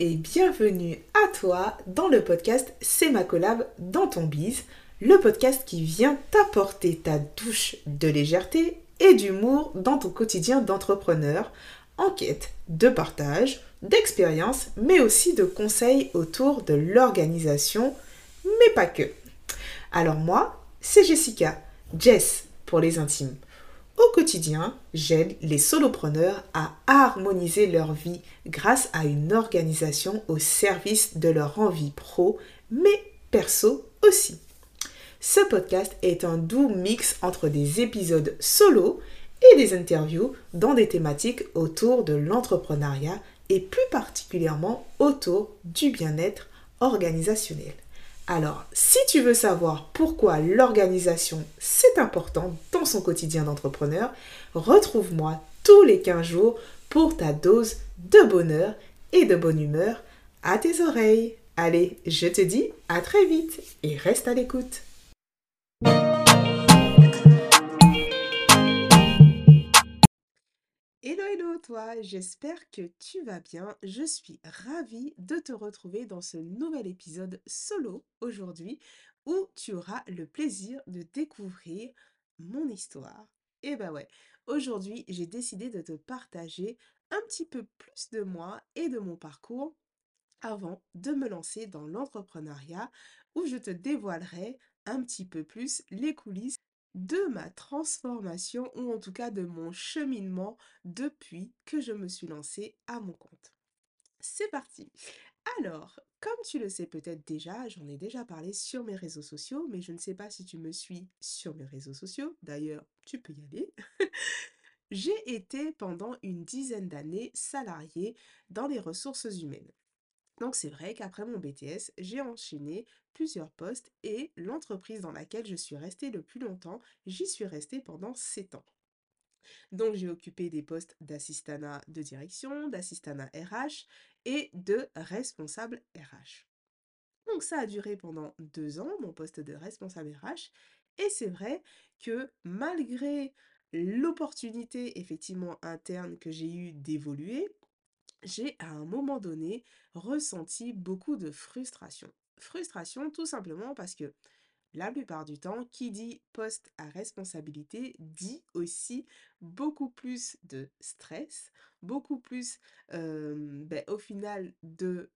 et bienvenue à toi dans le podcast C'est ma collab dans ton bise, le podcast qui vient t'apporter ta douche de légèreté et d'humour dans ton quotidien d'entrepreneur en quête de partage, d'expérience, mais aussi de conseils autour de l'organisation, mais pas que. Alors moi, c'est Jessica, Jess pour les intimes. Au quotidien, j'aide les solopreneurs à harmoniser leur vie grâce à une organisation au service de leur envie pro, mais perso aussi. Ce podcast est un doux mix entre des épisodes solo et des interviews dans des thématiques autour de l'entrepreneuriat et plus particulièrement autour du bien-être organisationnel. Alors, si tu veux savoir pourquoi l'organisation c'est important dans son quotidien d'entrepreneur, retrouve-moi tous les 15 jours pour ta dose de bonheur et de bonne humeur à tes oreilles. Allez, je te dis à très vite et reste à l'écoute. Hello, hello toi, j'espère que tu vas bien. Je suis ravie de te retrouver dans ce nouvel épisode solo aujourd'hui où tu auras le plaisir de découvrir mon histoire. Et bah ouais, aujourd'hui j'ai décidé de te partager un petit peu plus de moi et de mon parcours avant de me lancer dans l'entrepreneuriat où je te dévoilerai un petit peu plus les coulisses de ma transformation ou en tout cas de mon cheminement depuis que je me suis lancée à mon compte. C'est parti. Alors, comme tu le sais peut-être déjà, j'en ai déjà parlé sur mes réseaux sociaux, mais je ne sais pas si tu me suis sur mes réseaux sociaux. D'ailleurs, tu peux y aller. J'ai été pendant une dizaine d'années salariée dans les ressources humaines. Donc c'est vrai qu'après mon BTS, j'ai enchaîné plusieurs postes et l'entreprise dans laquelle je suis restée le plus longtemps, j'y suis restée pendant 7 ans. Donc j'ai occupé des postes d'assistanat de direction, d'assistanat RH et de responsable RH. Donc ça a duré pendant deux ans, mon poste de responsable RH. Et c'est vrai que malgré l'opportunité effectivement interne que j'ai eue d'évoluer, j'ai à un moment donné ressenti beaucoup de frustration. Frustration tout simplement parce que la plupart du temps, qui dit poste à responsabilité dit aussi beaucoup plus de stress, beaucoup plus ben, au final de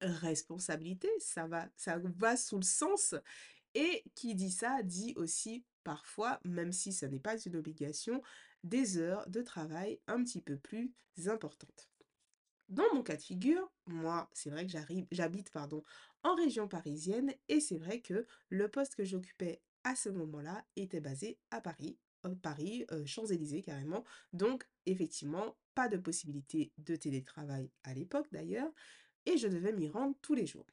responsabilité, ça va, ça va sous le sens. Et qui dit ça dit aussi parfois, même si ce n'est pas une obligation, des heures de travail un petit peu plus importantes. Dans mon cas de figure, moi, c'est vrai que j'habite en région parisienne et c'est vrai que le poste que j'occupais à ce moment-là était basé à Paris, euh, Paris, euh, Champs-Élysées carrément. Donc effectivement, pas de possibilité de télétravail à l'époque d'ailleurs et je devais m'y rendre tous les jours.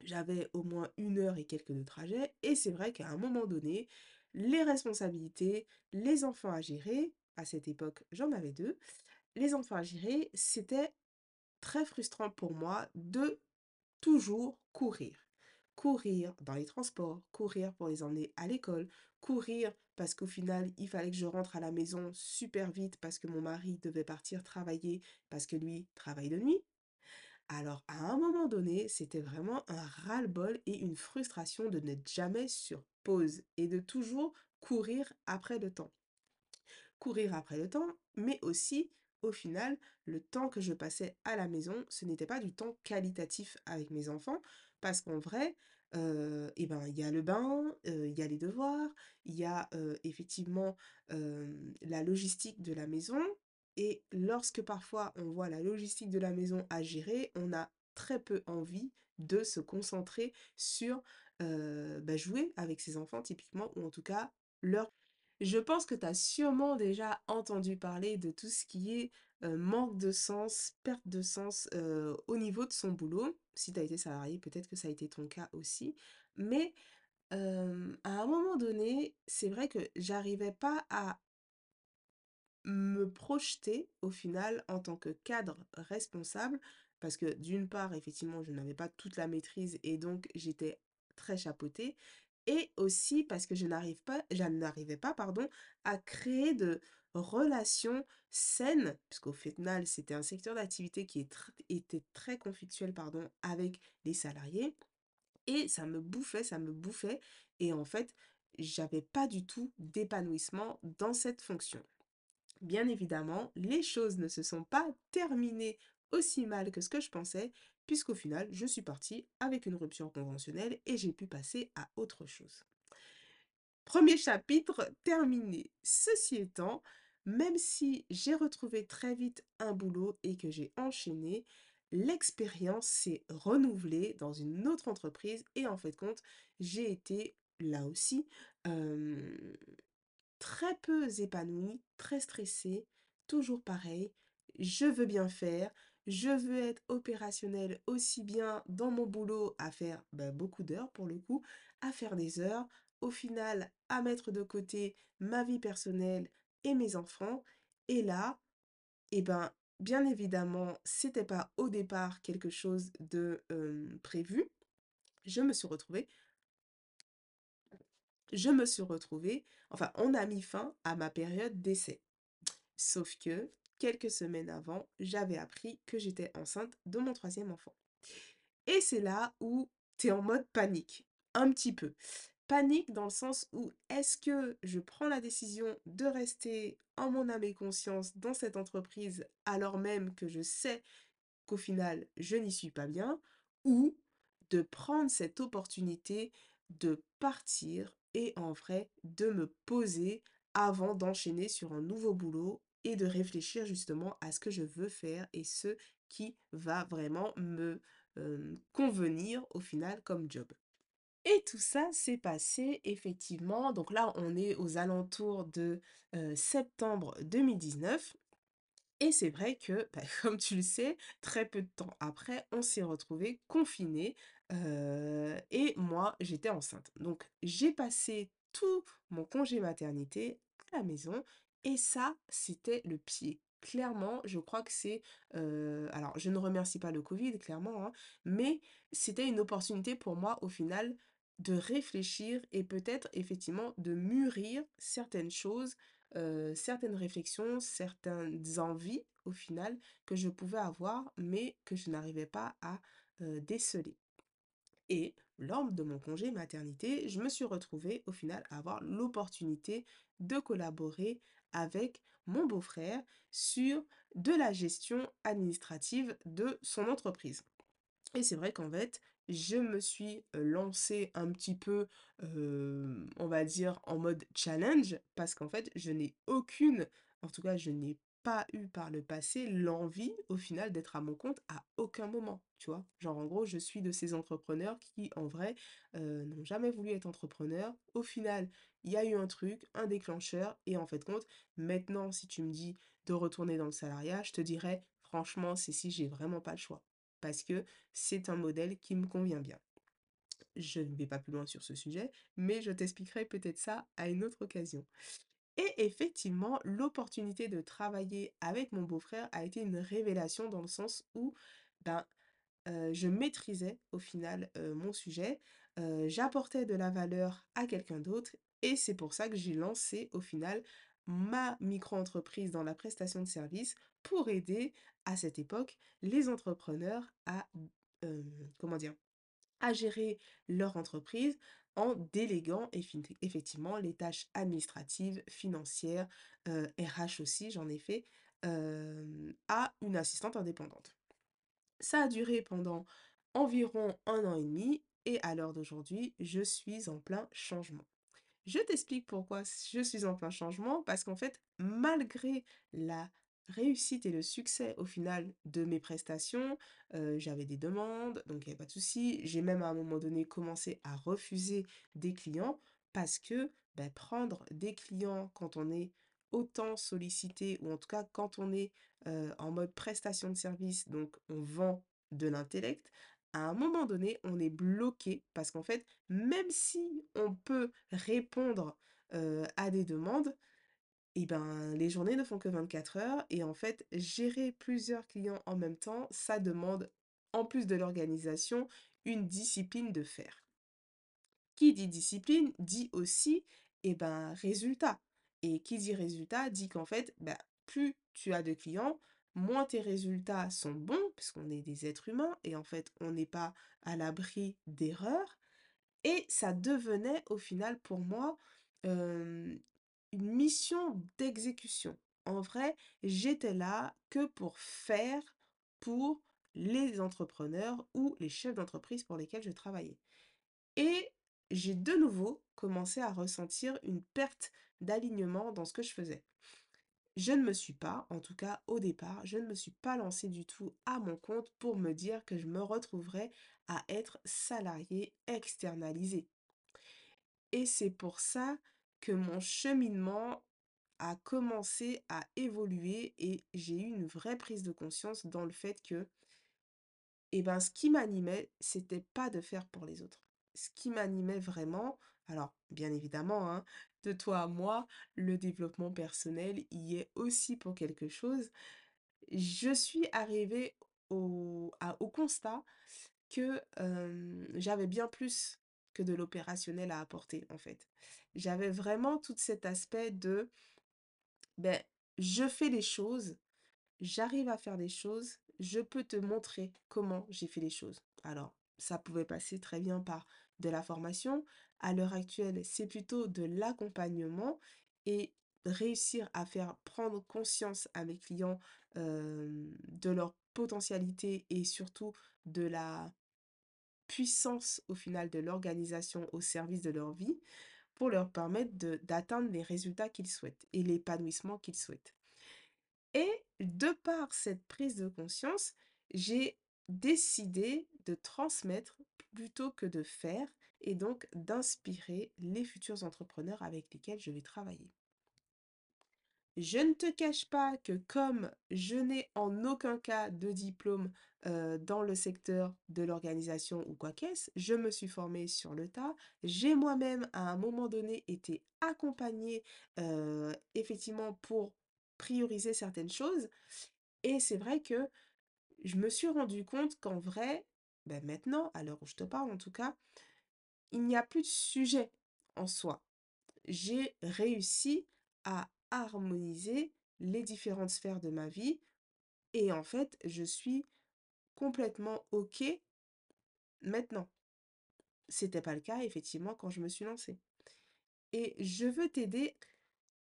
J'avais au moins une heure et quelques de trajet et c'est vrai qu'à un moment donné, les responsabilités, les enfants à gérer, à cette époque j'en avais deux, les enfants à gérer, c'était très frustrant pour moi de toujours courir. Courir dans les transports, courir pour les emmener à l'école, courir parce qu'au final, il fallait que je rentre à la maison super vite parce que mon mari devait partir travailler parce que lui travaille de nuit. Alors, à un moment donné, c'était vraiment un ras-le-bol et une frustration de n'être jamais sur pause et de toujours courir après le temps. Courir après le temps, mais aussi au final, le temps que je passais à la maison, ce n'était pas du temps qualitatif avec mes enfants, parce qu'en vrai, euh, eh ben, il y a le bain, il y a les devoirs, il y a effectivement la logistique de la maison, et lorsque parfois on voit la logistique de la maison à gérer, on a très peu envie de se concentrer sur bah, jouer avec ses enfants typiquement, ou en tout cas leur je pense que tu as sûrement déjà entendu parler de tout ce qui est manque de sens, perte de sens au niveau de son boulot. Si tu as été salarié, peut-être que ça a été ton cas aussi. Mais à un moment donné, c'est vrai que j'arrivais pas à me projeter au final en tant que cadre responsable parce que d'une part, effectivement, je n'avais pas toute la maîtrise et donc j'étais très chapeautée et aussi parce que je n'arrive pas, je n'arrivais pas, pardon, à créer de, relation saine, puisqu'au final, c'était un secteur d'activité qui était très conflictuel, pardon, avec les salariés. Et ça me bouffait, ça me bouffait. Et en fait, j'avais pas du tout d'épanouissement dans cette fonction. Bien évidemment, les choses ne se sont pas terminées aussi mal que ce que je pensais, puisqu'au final, je suis partie avec une rupture conventionnelle et j'ai pu passer à autre chose. Premier chapitre terminé. Ceci étant, même si j'ai retrouvé très vite un boulot et que j'ai enchaîné, l'expérience s'est renouvelée dans une autre entreprise et en fait compte, j'ai été là aussi très peu épanouie, très stressée, toujours pareil. Je veux bien faire, je veux être opérationnelle aussi bien dans mon boulot à faire ben, beaucoup d'heures pour le coup, à faire des heures, au final à mettre de côté ma vie personnelle et mes enfants. Et là, eh ben, bien évidemment, c'était pas au départ quelque chose de prévu. Je me suis retrouvée je me suis retrouvée, enfin, on a mis fin à ma période d'essai. Sauf que, quelques semaines avant, j'avais appris que j'étais enceinte de mon troisième enfant. Et c'est là où tu es en mode panique, un petit peu. Panique dans le sens où est-ce que je prends la décision de rester en mon âme et conscience dans cette entreprise alors même que je sais qu'au final je n'y suis pas bien ou de prendre cette opportunité de partir et en vrai de me poser avant d'enchaîner sur un nouveau boulot et de réfléchir justement à ce que je veux faire et ce qui va vraiment me euh, convenir au final comme job. Et tout ça s'est passé effectivement, donc là on est aux alentours de euh, septembre 2019 et c'est vrai que, bah, comme tu le sais, très peu de temps après, on s'est retrouvés confinés euh, et moi, j'étais enceinte. Donc, j'ai passé tout mon congé maternité à la maison et ça, c'était le pied. Clairement, je crois que c'est... alors, je ne remercie pas le Covid, clairement, hein, mais c'était une opportunité pour moi, au final, de réfléchir et peut-être effectivement de mûrir certaines choses certaines réflexions, certaines envies au final que je pouvais avoir, mais que je n'arrivais pas à déceler. Et lors de mon congé maternité, je me suis retrouvée au final à avoir l'opportunité de collaborer avec mon beau-frère sur de la gestion administrative de son entreprise. Et c'est vrai qu'en fait, je me suis lancée un petit peu, on va dire, en mode challenge, parce qu'en fait, je n'ai aucune, en tout cas, je n'ai eu par le passé l'envie, au final, d'être à mon compte à aucun moment, tu vois? Genre, en gros, je suis de ces entrepreneurs qui, en vrai, euh, n'ont jamais voulu être entrepreneurs. Au final, il y a eu un truc, un déclencheur, et en fait, compte, maintenant, si tu me dis de retourner dans le salariat, je te dirais, franchement, c'est si j'ai vraiment pas le choix parce que c'est un modèle qui me convient bien. Je ne vais pas plus loin sur ce sujet, mais je t'expliquerai peut-être ça à une autre occasion. Et effectivement, l'opportunité de travailler avec mon beau-frère a été une révélation dans le sens où ben, je maîtrisais au final mon sujet, j'apportais de la valeur à quelqu'un d'autre et c'est pour ça que j'ai lancé au final ma micro-entreprise dans la prestation de services pour aider à cette époque les entrepreneurs à, comment dire, à gérer leur entreprise en déléguant effectivement les tâches administratives, financières, euh, RH aussi, j'en ai fait, euh, à une assistante indépendante. Ça a duré pendant environ un an et demi et à l'heure d'aujourd'hui, je suis en plein changement. Je t'explique pourquoi je suis en plein changement, parce qu'en fait, malgré la réussite et le succès au final de mes prestations, j'avais des demandes, donc il n'y avait pas de souci. J'ai même à un moment donné commencé à refuser des clients parce que ben, prendre des clients quand on est autant sollicité, ou en tout cas quand on est en mode prestation de service, donc on vend de l'intellect, à un moment donné, on est bloqué parce qu'en fait, même si on peut répondre à des demandes, et ben, les journées ne font que 24 heures et en fait, gérer plusieurs clients en même temps, ça demande, en plus de l'organisation, une discipline de fer. Qui dit discipline dit aussi, et ben, résultat. Et qui dit résultat dit qu'en fait, bah, plus tu as de clients, moins tes résultats sont bons, puisqu'on est des êtres humains et en fait, on n'est pas à l'abri d'erreurs. Et ça devenait au final pour moi mission d'exécution. En vrai, j'étais là que pour faire pour les entrepreneurs ou les chefs d'entreprise pour lesquels je travaillais. Et j'ai de nouveau commencé à ressentir une perte d'alignement dans ce que je faisais. Je ne me suis pas, en tout cas au départ, je ne me suis pas lancée du tout à mon compte pour me dire que je me retrouverais à être salarié externalisé. Et c'est pour ça que mon cheminement a commencé à évoluer et j'ai eu une vraie prise de conscience dans le fait que, eh ben, ce qui m'animait, c'était pas de faire pour les autres. Ce qui m'animait vraiment, alors bien évidemment, hein, de toi à moi, le développement personnel y est aussi pour quelque chose. Je suis arrivée au, au constat que j'avais bien plus de l'opérationnel à apporter en fait. J'avais vraiment tout cet aspect de ben, je fais les choses, j'arrive à faire des choses, je peux te montrer comment j'ai fait les choses. Alors, ça pouvait passer très bien par de la formation. À l'heure actuelle, c'est plutôt de l'accompagnement et réussir à faire prendre conscience à mes clients de leur potentialité et surtout de la puissance au final de l'organisation au service de leur vie pour leur permettre d'atteindre les résultats qu'ils souhaitent et l'épanouissement qu'ils souhaitent. Et de par cette prise de conscience, j'ai décidé de transmettre plutôt que de faire et donc d'inspirer les futurs entrepreneurs avec lesquels je vais travailler. Je ne te cache pas que comme je n'ai en aucun cas de diplôme dans le secteur de l'organisation ou quoi qu'est-ce, je me suis formée sur le tas. J'ai moi-même à un moment donné été accompagnée effectivement pour prioriser certaines choses. Et c'est vrai que je me suis rendu compte qu'en vrai, ben maintenant, à l'heure où je te parle en tout cas, il n'y a plus de sujet en soi. J'ai réussi à harmoniser les différentes sphères de ma vie et en fait, je suis complètement OK maintenant. C'était pas le cas effectivement quand je me suis lancée. Et je veux t'aider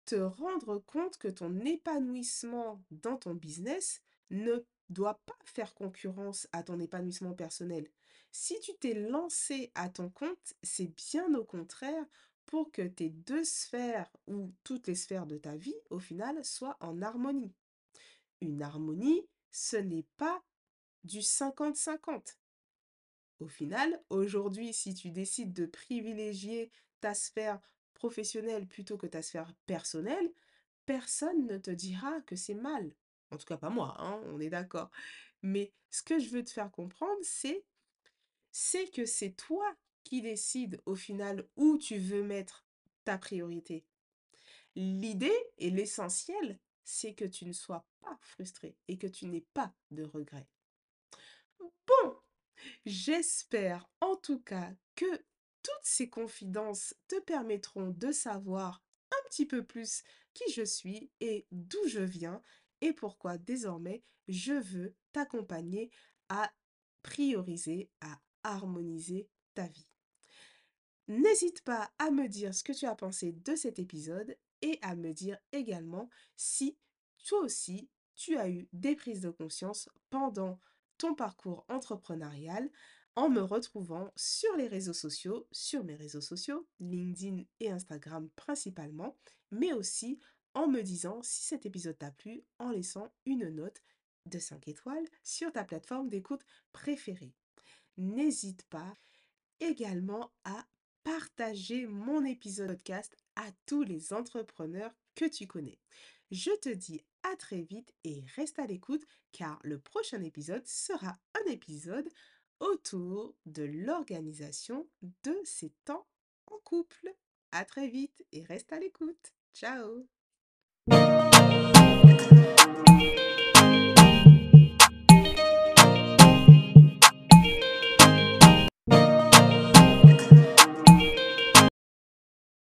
te rendre compte que ton épanouissement dans ton business ne doit pas faire concurrence à ton épanouissement personnel. Si tu t'es lancé à ton compte, c'est bien au contraire pour que tes deux sphères ou toutes les sphères de ta vie, au final, soient en harmonie. Une harmonie, ce n'est pas du 50-50. Au final, aujourd'hui, si tu décides de privilégier ta sphère professionnelle plutôt que ta sphère personnelle, personne ne te dira que c'est mal. En tout cas, pas moi, hein, on est d'accord. Mais ce que je veux te faire comprendre, c'est c'est que c'est toi qui décide au final où tu veux mettre ta priorité. L'idée et l'essentiel, c'est que tu ne sois pas frustré et que tu n'aies pas de regrets. Bon, j'espère en tout cas que toutes ces confidences te permettront de savoir un petit peu plus qui je suis et d'où je viens et pourquoi désormais je veux t'accompagner à prioriser, à harmoniser ta vie. N'hésite pas à me dire ce que tu as pensé de cet épisode et à me dire également si toi aussi tu as eu des prises de conscience pendant ton parcours entrepreneurial en me retrouvant sur les réseaux sociaux, sur mes réseaux sociaux, LinkedIn et Instagram principalement, mais aussi en me disant si cet épisode t'a plu en laissant une note de 5 étoiles sur ta plateforme d'écoute préférée. N'hésite pas également à partager mon épisode podcast à tous les entrepreneurs que tu connais. Je te dis à très vite et reste à l'écoute car le prochain épisode sera un épisode autour de l'organisation de ces temps en couple. À très vite et reste à l'écoute. Ciao